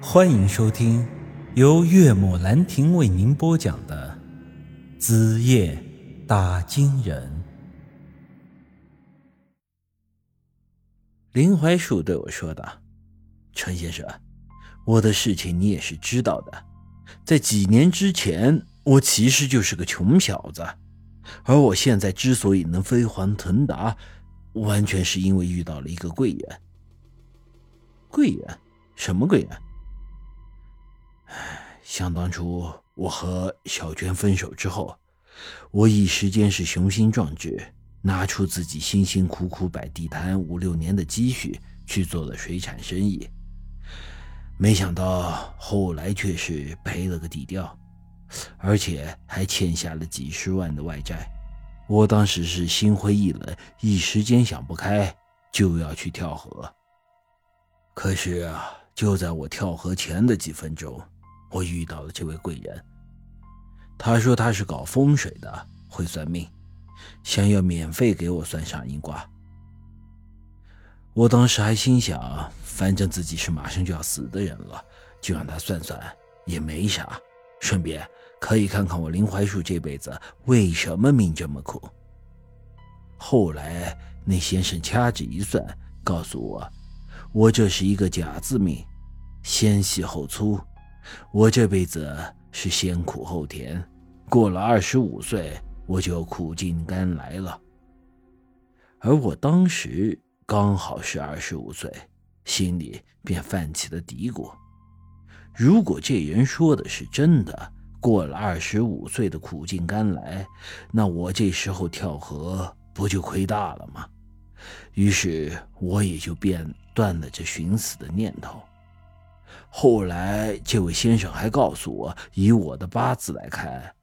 欢迎收听由岳母兰亭为您播讲的《子夜打金人》。林怀树对我说道：“陈先生，我的事情你也是知道的。在几年之前，我其实就是个穷小子，而我现在之所以能飞黄腾达，完全是因为遇到了一个贵人。贵人？什么贵人？想当初我和小娟分手之后，我一时间是雄心壮志，拿出自己辛辛苦苦摆地摊五六年的积蓄去做了水产生意，没想到后来却是赔了个底掉，而且还欠下了几十万的外债。我当时是心灰意冷，一时间想不开，就要去跳河。可是啊，就在我跳河前的几分钟，我遇到了这位贵人。他说他是搞风水的，会算命，想要免费给我算上阴卦。我当时还心想，反正自己是马上就要死的人了，就让他算算也没啥，顺便可以看看我林槐树这辈子为什么命这么苦。后来那先生掐指一算，告诉我。我这是一个假字命，先细后粗。我这辈子是先苦后甜，过了二十五岁，我就苦尽甘来了。而我当时刚好是二十五岁，心里便泛起了嘀咕：如果这人说的是真的，过了二十五岁的苦尽甘来，那我这时候跳河不就亏大了吗？于是我也就便。断了这寻死的念头。后来，这位先生还告诉我，以我的八字来看，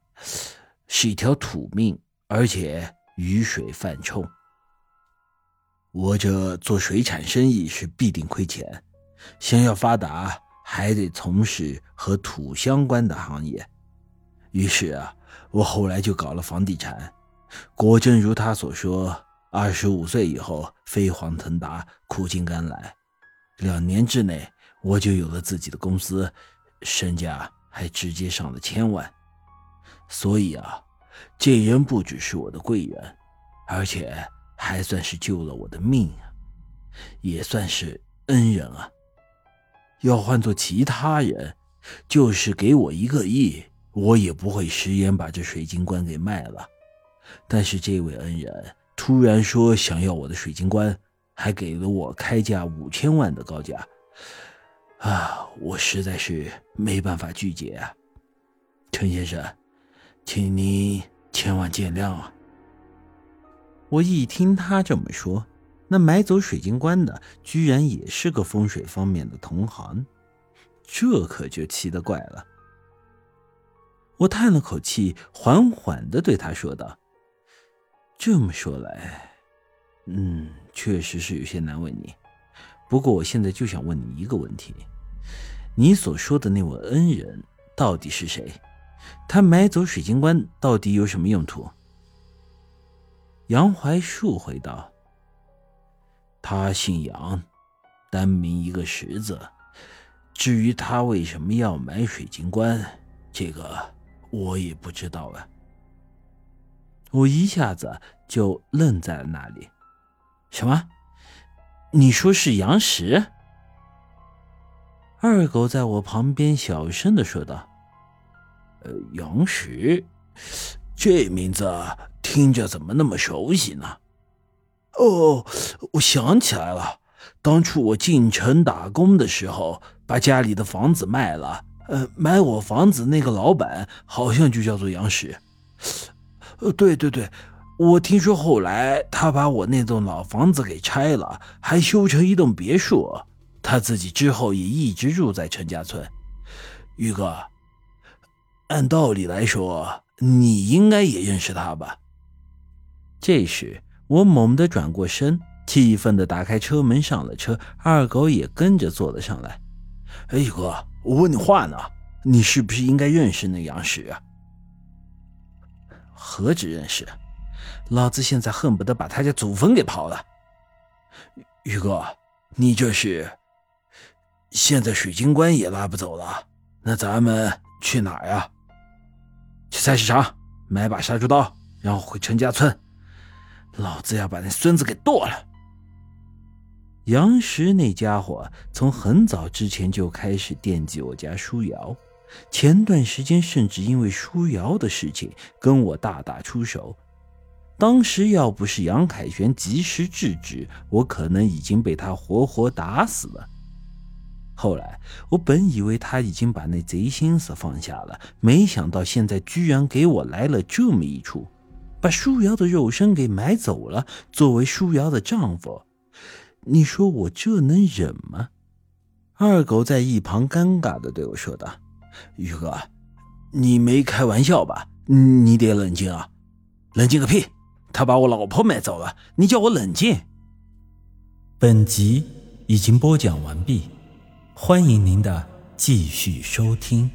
是一条土命，而且雨水泛冲。我这做水产生意是必定亏钱，想要发达，还得从事和土相关的行业。于是啊，我后来就搞了房地产。果真如他所说。二十五岁以后飞黄腾达，苦尽甘来。两年之内，我就有了自己的公司，身价还直接上了千万。所以啊，这人不只是我的贵人，而且还算是救了我的命啊，也算是恩人啊。要换做其他人，就是给我一个亿，我也不会食言把这水晶棺给卖了。但是这位恩人。突然说想要我的水晶棺，还给了我开价五千万的高价，啊，我实在是没办法拒绝啊，陈先生，请您千万见谅啊！我一听他这么说，那买走水晶棺的居然也是个风水方面的同行，这可就奇了怪了。我叹了口气，缓缓的对他说道。这么说来，嗯，确实是有些难为你。不过我现在就想问你一个问题：你所说的那位恩人到底是谁？他买走水晶棺到底有什么用途？杨槐树回道：“他姓杨，单名一个石字。至于他为什么要买水晶棺，这个我也不知道啊。”我一下子就愣在了那里。什么？你说是杨石？二狗在我旁边小声的说道：“呃，杨石，这名字听着怎么那么熟悉呢？”哦，我想起来了，当初我进城打工的时候，把家里的房子卖了，呃，买我房子那个老板好像就叫做杨石。呃，对对对，我听说后来他把我那栋老房子给拆了，还修成一栋别墅。他自己之后也一直住在陈家村。宇哥，按道理来说，你应该也认识他吧？这时，我猛地转过身，气愤地打开车门上了车，二狗也跟着坐了上来。哎，宇哥，我问你话呢，你是不是应该认识那杨石啊？何止认识，老子现在恨不得把他家祖坟给刨了。宇哥，你这是现在水晶棺也拉不走了，那咱们去哪呀？去菜市场买把杀猪刀，然后回陈家村，老子要把那孙子给剁了。杨石那家伙从很早之前就开始惦记我家舒瑶，前段时间甚至因为舒瑶的事情跟我大打出手。当时要不是杨凯旋及时制止，我可能已经被他活活打死了。后来我本以为他已经把那贼心思放下了，没想到现在居然给我来了这么一出，把舒瑶的肉身给买走了，作为舒瑶的丈夫。你说我这能忍吗？二狗在一旁尴尬的对我说道：“宇哥，你没开玩笑吧？你得冷静啊！冷静个屁！”他把我老婆买走了，你叫我冷静。本集已经播讲完毕，欢迎您的继续收听。